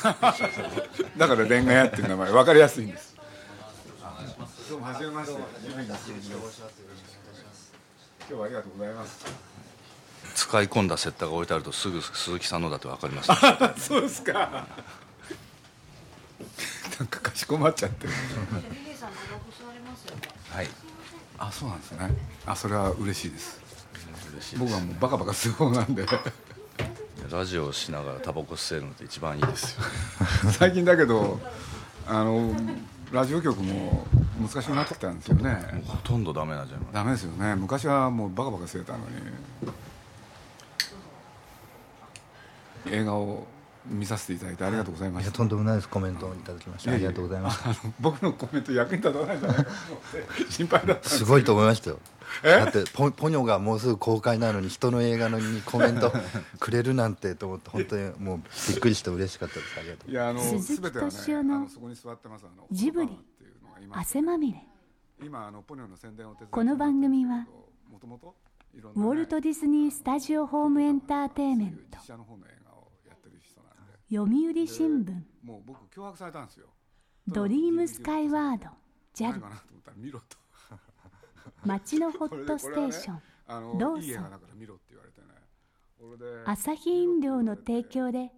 だからレンガ屋っていう名前分かりやすいんです。どうもはじめまして。今日はありがとうございます使い込んだセッターが置いてあるとすぐ鈴木さんのだって分かります、そうですか。なんかかしこまっちゃってる。はい。あそうなんですね。あそれは嬉しいです。嬉しいです僕はもうバカバカする方なんでラジオをしながらタバコ吸えるのって一番いいですよ。最近だけどあのラジオ局も難しくなってきたんですよね。もうほとんどダメなんじゃないダメですよね。昔はもうバカバカしてたのに。映画を見させていただいてありがとうございましたい。やとんでもないです。コメントをいただきましてありがとうございます。あの僕のコメント役に立たないんじゃないかと思って。心配だったすすごいと思いましたよ。え？だってポポニョがもうすぐ公開なのに人の映画のにコメント くれるなんてと思って本当にもうびっくりして嬉しかったです。ありがとう。いやあの鈴木全てはね敏夫のあのそこに座ってますあのジブリ。汗まみれ。今あのポニョの宣伝を手伝ってこの番組は元々いろんウォルト・ディズニー・スタジオ・ホーム・エンターテインメント読売新聞。もう僕脅迫されたんですよ。ドリームスカイワード。何 JAL 街のホットステーション。あのローソン。いい映画だから見ろって言われてね。俺でアサヒ飲料の提供で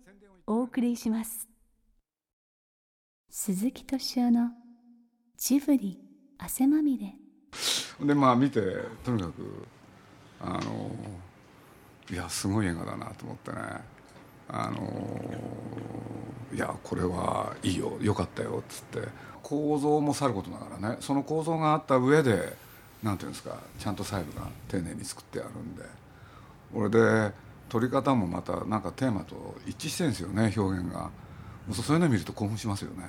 お送りします。鈴木敏夫のジブリ汗まみれ。でまあ見てとにかくあのいやすごい映画だなと思ってねあのいやこれはいいよよかったよっつって。構造もさることながらねその構造があった上でなんていうんですかちゃんと細部が丁寧に作ってあるんで。俺で撮り方もまたなんかテーマと一致してるんですよね表現が。そういうの見ると興奮しますよね。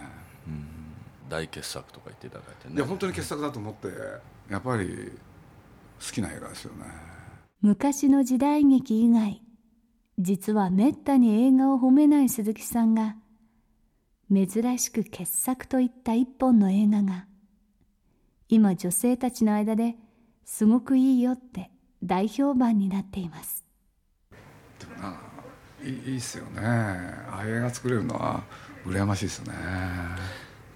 大傑作とか言っていただいてね。いや本当に傑作だと思ってやっぱり好きな映画ですよね。昔の時代劇以外実はめったに映画を褒めない鈴木さんが珍しく傑作といった一本の映画が今女性たちの間ですごくいいよって大評判になっています。でもないいいいっすよね。ああいう映画作れるのは羨ましいですね。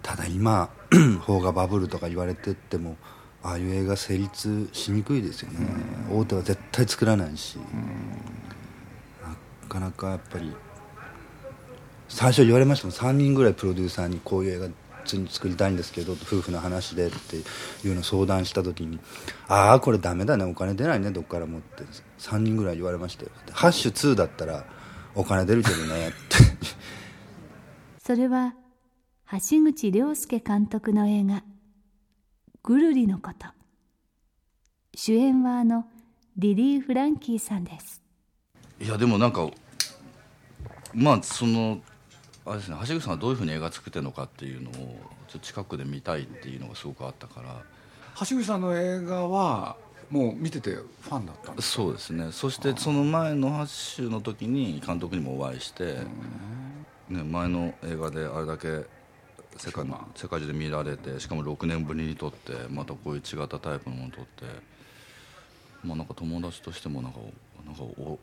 ただ今 邦画バブルとか言われてってもああいう映画成立しにくいですよね、大手は絶対作らないし、なかなかやっぱり最初言われましたもん。3人ぐらいプロデューサーにこういう映画作りたいんですけど夫婦の話でっていうのを相談した時に「ああこれダメだねお金出ないねどっからも」って3人ぐらい言われましたよ「ハッシュ2だったらお金出るけどね」って。それは橋口亮介監督の映画「ぐるりのこと」主演はあのリリー・フランキーさんです。いやでもなんかまあそのあれですね橋口さんがどういうふうに映画作ってるのかっていうのをちょっと近くで見たいっていうのがすごくあったから。橋口さんの映画はもう見ててファンだったんですそうですね。そしてその前のハッシュの時に監督にもお会いして、ね、前の映画であれだけ世界の世界中で見られてしかも6年ぶりに撮ってまたこういう違ったタイプのものを撮ってまあなんか友達としてもなんかなんかお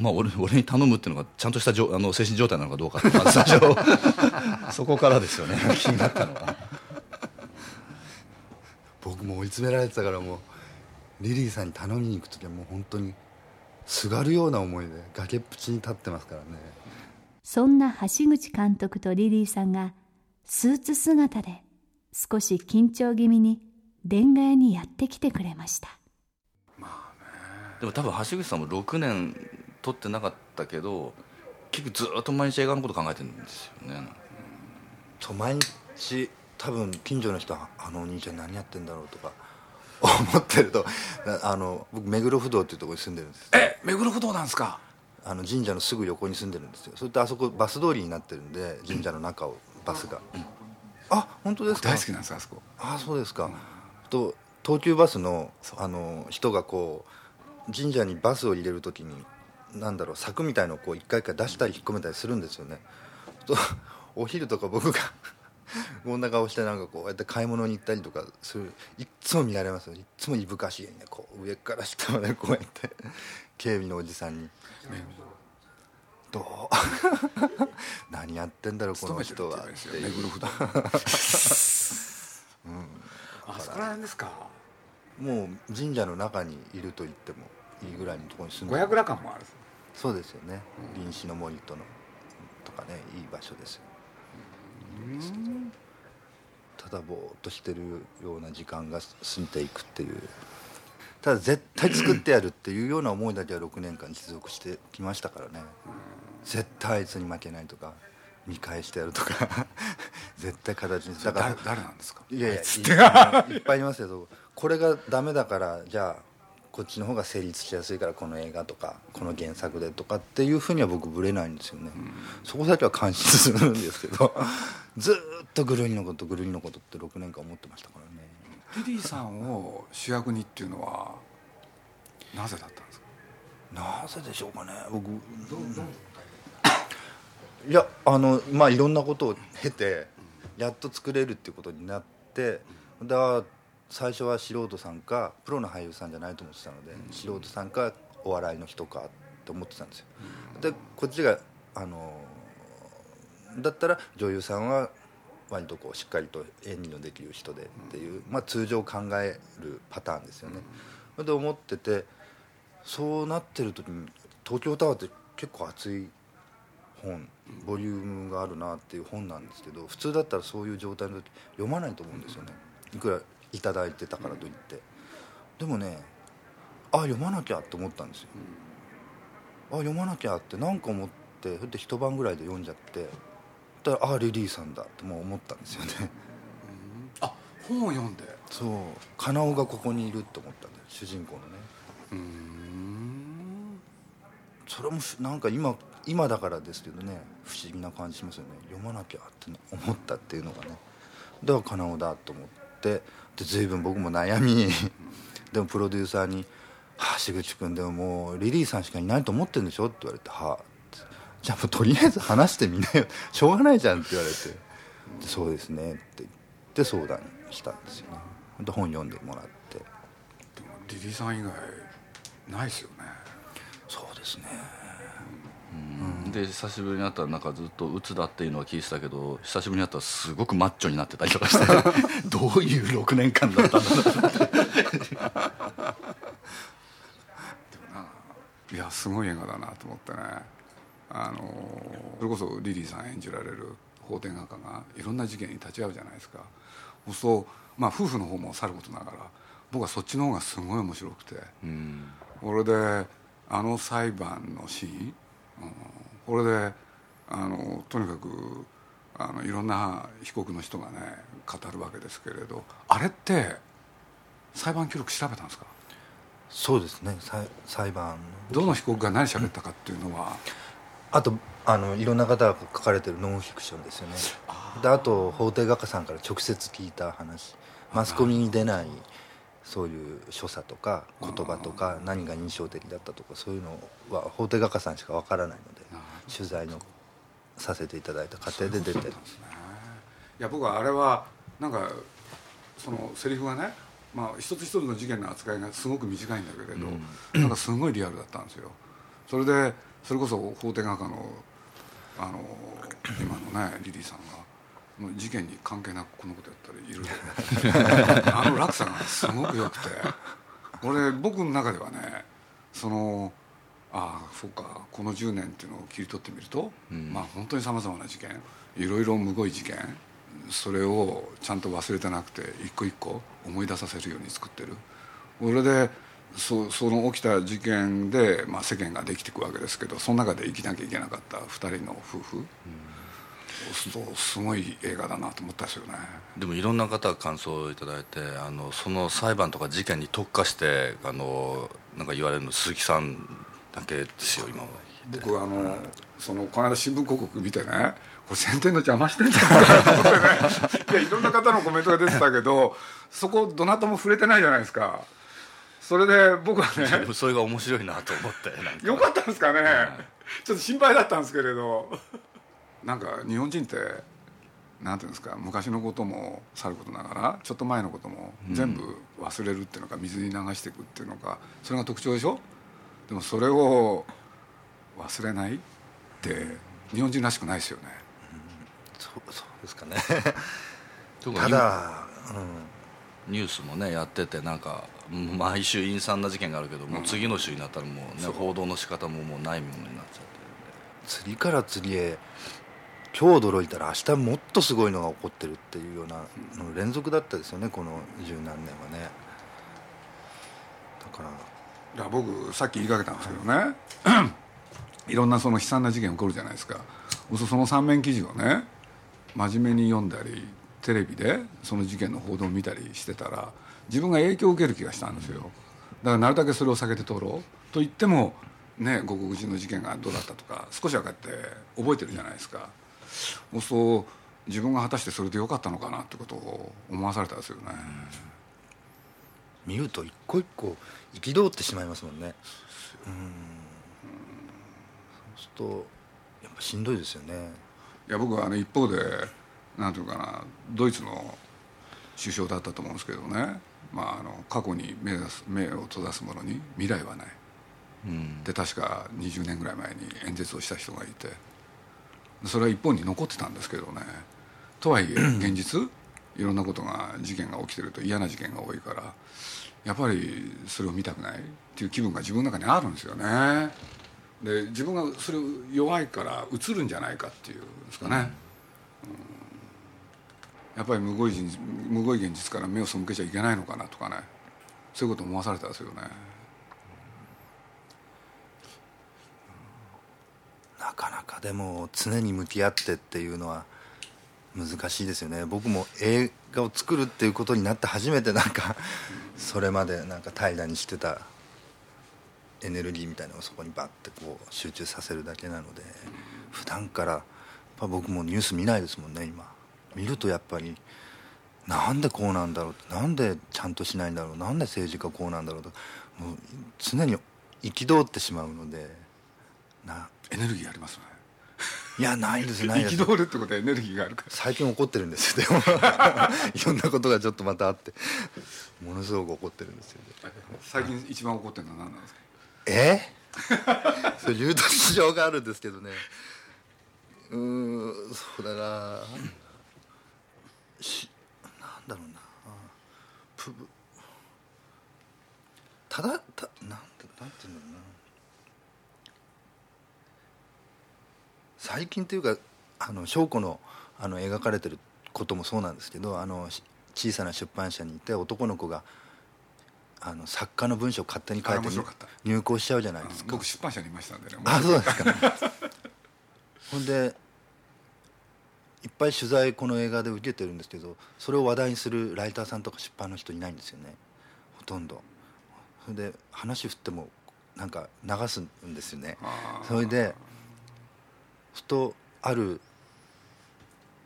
まあ俺俺に頼むっていうのがちゃんとしたじょ あの精神状態なのかどうかってまず最初そこからですよね。気になったのは。僕も追い詰められてたからもうリリーさんに頼みに行く時はもう本当にすがるような思いで崖っぷちに立ってますからね。そんな橋口監督とリリーさんがスーツ姿で少し緊張気味にレンガ屋にやってきてくれました。でも多分橋口さんも6年撮ってなかったけど結局ずっと毎日映画のこと考えてるんですよね。そう毎日多分近所の人はあのお兄ちゃん何やってんだろうとか 思ってるとあの僕目黒不動っていうところに住んでるんですえ目黒不動なんですか？あの神社のすぐ横に住んでるんですよ。それとあそこバス通りになってるんで神社の中をバスが、あ本当ですか？大好きなんですあそこ。あそうですか、と東急バスのあの人がこう神社にバスを入れるときになんだろう柵みたいのをこう一回一回出したり引っ込めたりするんですよね。と お昼とか僕が こんな顔してなんかこうやって買い物に行ったりとかするいっつも見られますよ。いっつもいぶかしげにねこう上から下までこうやって警備のおじさんに「どう？何やってんだろうこの人は」ってうあそこら辺ですか。もう神社の中にいると言ってもいいぐらいのところに住んで五百羅漢もある。そうですよね臨死の森とのとかねいい場所ですよ。ただぼーっとしてるような時間が過ぎていくっていう。ただ絶対作ってやるっていうような思いだけは6年間持続してきましたからね。絶対あいつに負けないとか見返してやるとか。絶対形にだから誰誰なんですか？いやいやいいっぱいいますけどこれがダメだからじゃあこっちの方が成立しやすいからこの映画とかこの原作でとかっていうふうには僕ぶれないんですよね、そこだけは感心するんですけど ずーっとぐるりのことぐるりのことって6年間思ってましたからね。リリーさんを主役にっていうのはなぜだったんですか？なぜでしょうかね。僕いやあのまあいろんなことを経てやっと作れるっていうことになってだから最初は素人さんかプロの俳優さんじゃないと思ってたので、素人さんかお笑いの人かって思ってたんですよ、でこっちがあのだったら女優さんは割とこうしっかりと演技のできる人でっていう、まあ、通常考えるパターンですよね、それで思っててそうなってる時に東京タワーって結構熱い本ボリュームがあるなっていう本なんですけど普通だったらそういう状態の時読まないと思うんですよね。いくらいただいてたからといって。でもねあ読まなきゃって思ったんですよ。あ読まなきゃって何か思ってそれで一晩ぐらいで読んじゃって。だからあリリーさんだってもう思ったんですよね。あ本を読んで。そう。金尾がここにいるって思ったんだよ主人公のね。うん。それもふなんか今今だからですけどね不思議な感じしますよね。読まなきゃって思ったっていうのがね。だから金尾だと思ってで随分僕も悩み。でもプロデューサーに「はあ樋口君でももうリリーさんしかいないと思ってるんでしょ?」って言われて「はあ」ってじゃあもうとりあえず話してみなよ。しょうがないじゃん」って言われて「そうですね」って言って相談したんですよね。で本読んでもらって。でもリリーさん以外ないですよね。そうですねで久しぶりに会ったらなんかずっと鬱だっていうのは聞いてたけど久しぶりに会ったらすごくマッチョになってたりとかして どういう6年間だったんだろうでもないやすごい映画だなと思ってね。あのそれこそリリーさん演じられる法廷画家がいろんな事件に立ち会うじゃないですか。そうするとまあ夫婦の方もさることながら僕はそっちの方がすごい面白くて、うん。これであの裁判のシーン、うん、これであのとにかくあのいろんな被告の人がね語るわけですけれどあれって裁判記録調べたんですか？そうですね。裁裁判。のどの被告が何喋ったかっていうのは、あとあのいろんな方が書かれてるノンフィクションですよね。であと法廷画家さんから直接聞いた話。マスコミに出ないそういう所作とか言葉とか何が印象的だったとかそういうのは法廷画家さんしかわからないので取材のさせていただいた過程で出てるいや僕はあれはなんかそのセリフがね、まあ、一つ一つの事件の扱いがすごく短いんだけれど、なんかすごいリアルだったんですよ。それでそれこそ法廷画家のあの今のねリリーさんが事件に関係なくこのことやったりいろいろあの落差がすごく良くて。俺僕の中ではねそのああそうかこの10年っていうのを切り取ってみると、まあ本当にさまざまな事件いろいろむごい事件それをちゃんと忘れてなくて一個一個思い出させるように作ってる。それでそその起きた事件で、まあ、世間ができていくわけですけどその中で生きなきゃいけなかった2人の夫婦、そうすごい映画だなと思ったんですよね。でもいろんな方が感想をいただいてあのその裁判とか事件に特化してあのなんか言われるの鈴木さんだけですよ今は。僕はあの、そのこの間新聞広告見てねこれ宣伝の邪魔してんじゃないかなと思ってね。いやいろんな方のコメントが出てたけどそこどなたも触れてないじゃないですか。それで僕はねそれが面白いなと思ってよかったんですかね、ちょっと心配だったんですけれどなんか日本人ってなんていうんですか昔のこともさることながらちょっと前のことも全部忘れるっていうのか水に流していくっていうのかそれが特徴でしょ？でもそれを忘れないって日本人らしくないですよね。そうそうですかね。ただ、ニュースもねやっててなんかうん毎週陰惨な事件があるけどもう次の週になったらもうね報道の仕方ももうないものになっちゃって。釣りから釣りへ今日驚いたら明日もっとすごいのが起こってるっていうようなの連続だったですよねこの十何年はね。だからいや僕さっき言いかけたんですけどね。いろんなその悲惨な事件起こるじゃないですか。そうするとその三面記事をね真面目に読んだりテレビでその事件の報道を見たりしてたら自分が影響を受ける気がしたんですよ。だからなるだけそれを避けて通ろう。と言ってもねご黒人の事件がどうだったとか少しはこうやって覚えてるじゃないですか。そうすると自分が果たしてそれでよかったのかなってことを思わされたんですよね、見ると一個一個憤ってしまいますもんね。うん。そうするとやっぱしんどいですよね。いや僕はあの一方でなんていうかなドイツの首相だったと思うんですけどね、まあ、あの過去に目指す目を閉ざす者に未来はない、で確か20年ぐらい前に演説をした人がいて。それは一本に残ってたんですけどね。とはいえ 現実いろんなことが事件が起きてると嫌な事件が多いからやっぱりそれを見たくないっていう気分が自分の中にあるんですよね。で自分がそれ弱いから映るんじゃないかっていうんですかね、うん。やっぱりむごい現実むごい現実から目を背けちゃいけないのかなとかね。そういうこと思わされたんですよね。なかなかでも常に向き合ってっていうのは難しいですよね。僕も映画を作るっていうことになって初めてなんか それまでなんか平らにしてたエネルギーみたいなのをそこにバッてこう集中させるだけなので普段からやっぱ僕もニュース見ないですもんね今。見るとやっぱりなんでこうなんだろうなんでちゃんとしないんだろうなんで政治家こうなんだろうともう常に憤ってしまうのでなエネルギーありますね。いやないですないです。憤るってことはエネルギーがあるから。最近怒ってるんですよでも。いろんなことがちょっとまたあって。ものすごく怒ってるんですよ。ね最近一番怒ってるのは何なんですか？え？それ言うと事情があるんですけどね。うーんそうだな。しなんだろうな。プブ。ただたなんてなんて言うんだろうな最近というかあの翔子のあの描かれてることもそうなんですけどあのし小さな出版社にいて男の子があの作家の文章を勝手に書いて入稿しちゃうじゃないですか。僕出版社にいましたんでね。あそうですか。ほんでいっぱい取材この映画で受けてるんですけどそれを話題にするライターさんとか出版の人いないんですよね。ほとんど。それで話振ってもなんか流すんですよね。それでふとある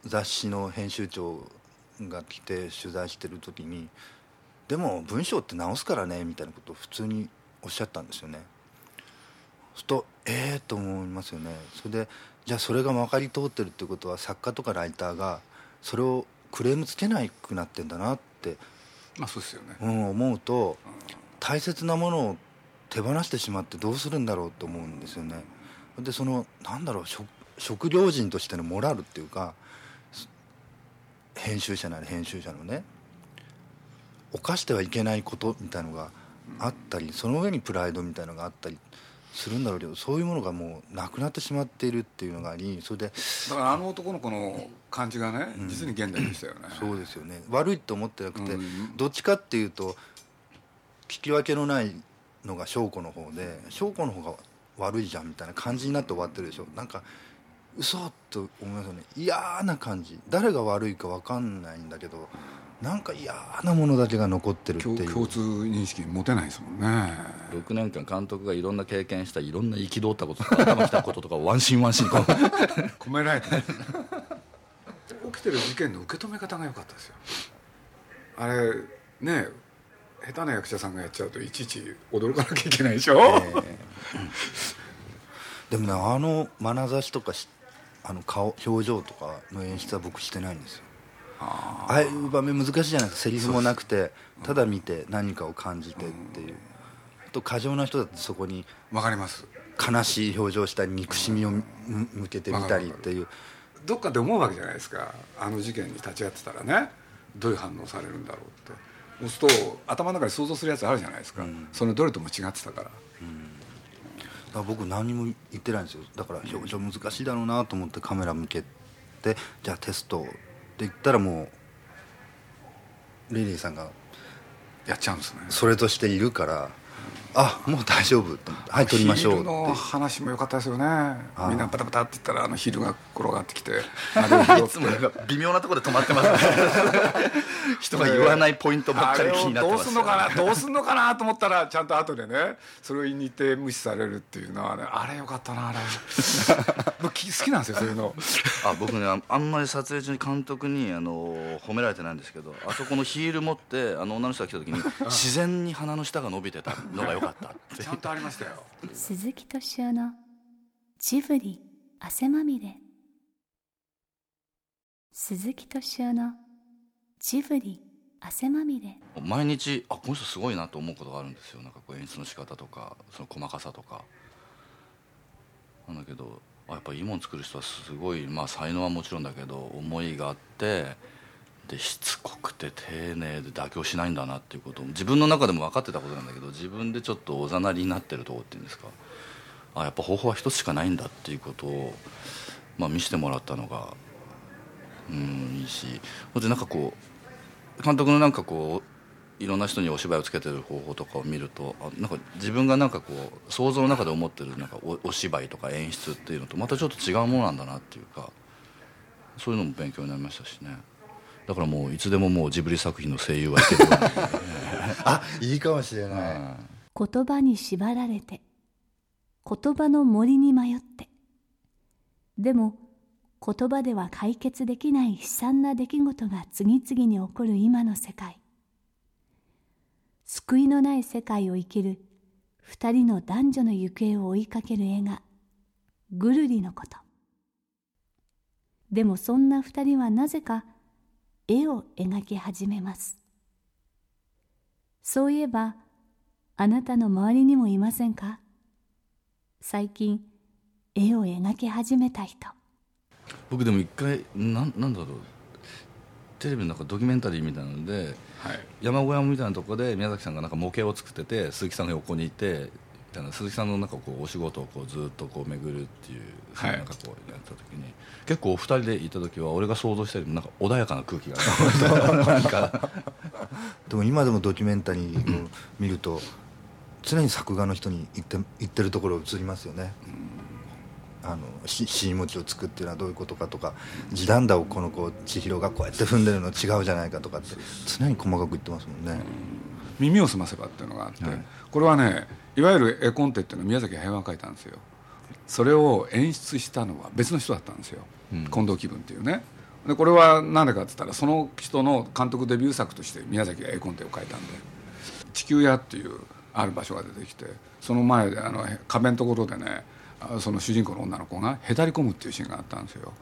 雑誌の編集長が来て取材してる時に「でも文章って直すからね」みたいなことを普通におっしゃったんですよね。そうするとええと思いますよね。それでじゃあそれがまかり通ってるってことは作家とかライターがそれをクレームつけなくなってんだなって、まあそうですよね。うん、思うと大切なものを手放してしまってどうするんだろうと思うんですよねでそのなんだろう職職業人としてのモラルっていうかす編集者なり編集者のね犯してはいけないことみたいのがあったりその上にプライドみたいのがあったりするんだろうけどそういうものがもうなくなってしまっているっていうのがありそれでだからあの男の子の感じがね、実に現代でしたよね。そうですよね。悪いと思ってなくて、うん。どっちかっていうと聞き分けのないのが翔子の方で翔子の方が悪いじゃんみたいな感じになって終わってるでしょ。なんか嘘と思いますよね。嫌な感じ。誰が悪いか分かんないんだけどなんか嫌なものだけが残ってるっていう。共共通認識持てないですもんね。6年間監督がいろんな経験したいろんな憤ったこととか頭きたこととかをワンシーンワンシーン 込められて 起きてる事件の受け止め方が良かったですよ。あれね下手な役者さんがやっちゃうといちいち驚かなきゃいけないでしょ、でもねあの眼差しとかしあの顔表情とかの演出は僕してないんですよ。ああいう場面難しいじゃないですか。セリフもなくてただ見て何かを感じてっていう。あと過剰な人だってそこにわかります。悲しい表情したり憎しみをむ向けてみたりっていう。どっかで思うわけじゃないですか。あの事件に立ち会ってたらね。どういう反応されるんだろうってそうすると頭の中で想像するやつあるじゃないですか、そのどれとも違ってたから。だから僕何も言ってないんですよ。だから表情難しいだろうなと思ってカメラ向けてじゃあテストって言ったらもうリリーさんがやっちゃうんですね。それとしているからあもう大丈夫。と思ってはい撮りましょうの話も良かったですよね。あみんなバタバタって言ったらあのヒールが転がってきて いつも微妙なところで止まってますね。人が言わないポイントばっかり気になってますどうすんのかなどうすんのかなと思ったらちゃんと後でねそれを言いに行って無視されるっていうのはねあれよかったなあれ。好きなんですよそういうの。あ僕ねああんまり撮影中に監督にあの褒められてないんですけどあそこのヒール持ってあの女の人が来た時に自然に鼻の下が伸びてたのが良かったってちゃんとありましたよ。鈴木敏夫のジブリ汗まみれ。鈴木敏夫のジブリ汗まみれ。毎日あこの人すごいなと思うことがあるんですよ。なんかこう演出の仕方とかその細かさとか。なんだけどあやっぱいいもん作る人はすごいまあ才能はもちろんだけど思いがあってでしつこくて丁寧で妥協しないんだなっていうことを自分の中でも分かってたことなんだけど自分でちょっとおざなりになってるとこっていうんですか。あやっぱ方法は一つしかないんだっていうことを、まあ、見せてもらったのがうんいいしほんでなんかこう監督のなんかこういろんな人にお芝居をつけてる方法とかを見るとあなんか自分がなんかこう想像の中で思ってるなんかおお芝居とか演出っていうのとまたちょっと違うものなんだなっていうかそういうのも勉強になりましたしね。だからもういつでももうジブリ作品の声優はいける あいいかもしれない、言葉に縛られて言葉の森に迷って。でも言葉では解決できない悲惨な出来事が次々に起こる今の世界。救いのない世界を生きる二人の男女の行方を追いかける映画「ぐるりのこと」でもそんな二人はなぜか絵を描き始めます。そういえばあなたの周りにもいませんか？最近絵を描き始めた人。僕でも一回なんなんだろう。テレビのなんかドキュメンタリーみたいなのではい。山小屋みたいなところで宮崎さんがなんか模型を作ってて鈴木さんが横にいてみたいな鈴木さんのなんかこうお仕事をこうずっとこう巡るっていう、はい。なんかこうやった時に結構お二人でいた時は俺が想像したよりもなんか穏やかな空気が。なんか。でも今でもドキュメンタリーを見ると常に作画の人に言って言ってるところ映りますよね、あのしし餅を作っていうのはどういうことかとか地団打をこの子千尋がこうやって踏んでるの違うじゃないかとかって常に細かく言ってますもんね、耳をすませばっていうのがあって、はい。これはねいわゆる絵コンテっていうのは宮崎駿が描いたんですよ。それを演出したのは別の人だったんですよ、うん。近藤気分っていうね。でこれは何でかって言ったらその人の監督デビュー作として宮崎が絵コンテを描いたんで。地球屋っていうある場所が出てきてその前であの壁のところでねあその主人公の女の子がへたり込むっていうシーンがあったんですよ。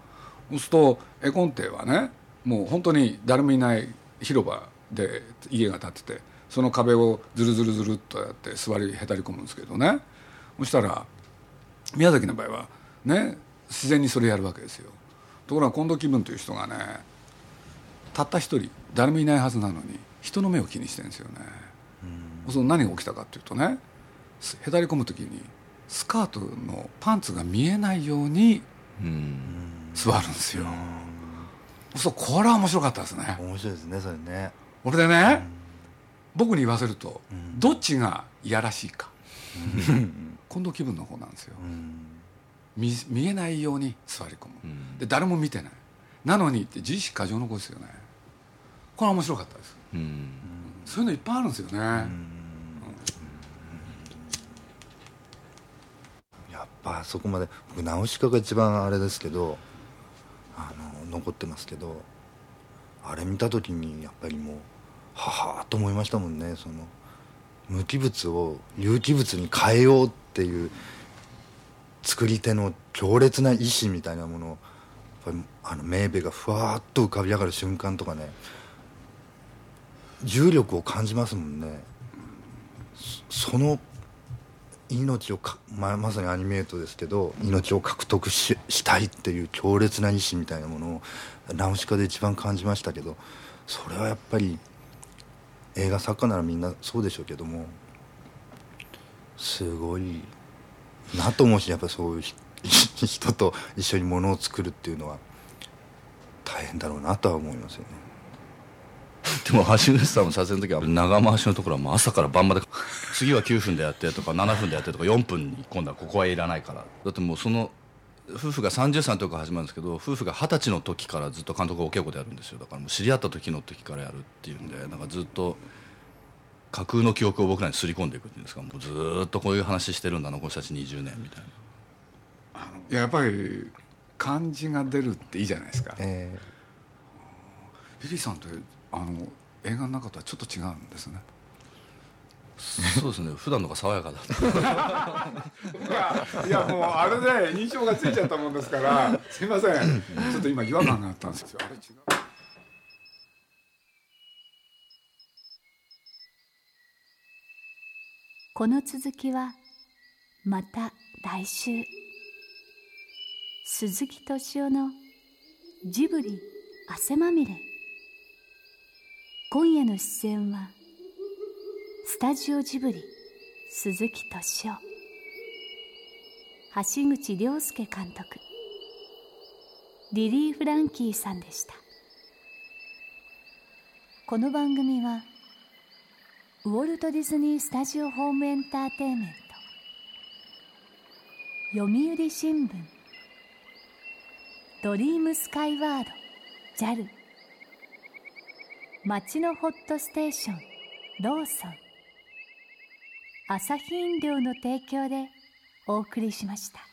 そうすると絵コンテはねもう本当に誰もいない広場で家が建っててその壁をずるずるずるっとやって座りへたり込むんですけどね。そしたら宮崎の場合はね自然にそれやるわけですよ。ところが近藤気分という人がねたった一人誰もいないはずなのに人の目を気にしてるんですよね、その何が起きたかっていうとねすへたり込む時にスカートのパンツが見えないようにうん。座るんですよ、そうこれは面白かったですね。面白いですねそれね。俺でね、僕に言わせると、どっちがいやらしいか、近藤気分の方なんですよ、うん。見見えないように座り込む、で誰も見てない。なのにって自意識過剰の子ですよね。これは面白かったです、うん。そういうのいっぱいあるんですよね、やっぱあそこまで僕ナウシカが一番あれですけどあの残ってますけどあれ見た時にやっぱりもうははと思いましたもんね。その無機物を有機物に変えようっていう作り手の強烈な意志みたいなものをやっぱりあのメーベがふわっと浮かび上がる瞬間とかね重力を感じますもんね。その命をかままさにアニメートですけど命を獲得ししたいっていう強烈な意志みたいなものをナウシカで一番感じましたけどそれはやっぱり映画作家ならみんなそうでしょうけどもすごいなと思うしやっぱそういう 人と一緒にものを作るっていうのは大変だろうなとは思いますよね。でも橋口さんの撮影の時は長回しのところはもう朝から晩まで次は9分でやってとか7分でやってとか4分に今度はここはいらないからだってもうその夫婦が30歳の時から始まるんですけど夫婦が二十歳の時からずっと監督がお稽古でやるんですよ。だからもう知り合った時の時からやるっていうんでなんかずっと架空の記憶を僕らにすり込んでいくっていうんですか。もうずーっとこういう話してるんだなこの人たち20年みたいな。いややっぱり感じが出るっていいじゃないですか、え。リリーさんってあの映画の中とはちょっと違うんですねそうですね。普段の方が爽やかだ。いやもうあれで印象がついちゃったもんですからすいません。ちょっと今違和感があったんですよ。あれ違う。この続きはまた来週。鈴木敏夫のジブリ汗まみれ。今夜の出演はスタジオジブリ鈴木敏夫。橋口亮介監督。リリー・フランキーさんでした。この番組はウォルト・ディズニー・スタジオ・ホーム・エンターテインメント読売新聞ドリームスカイワード JAL 町のホットステーションローソン朝日飲料の提供でお送りしました。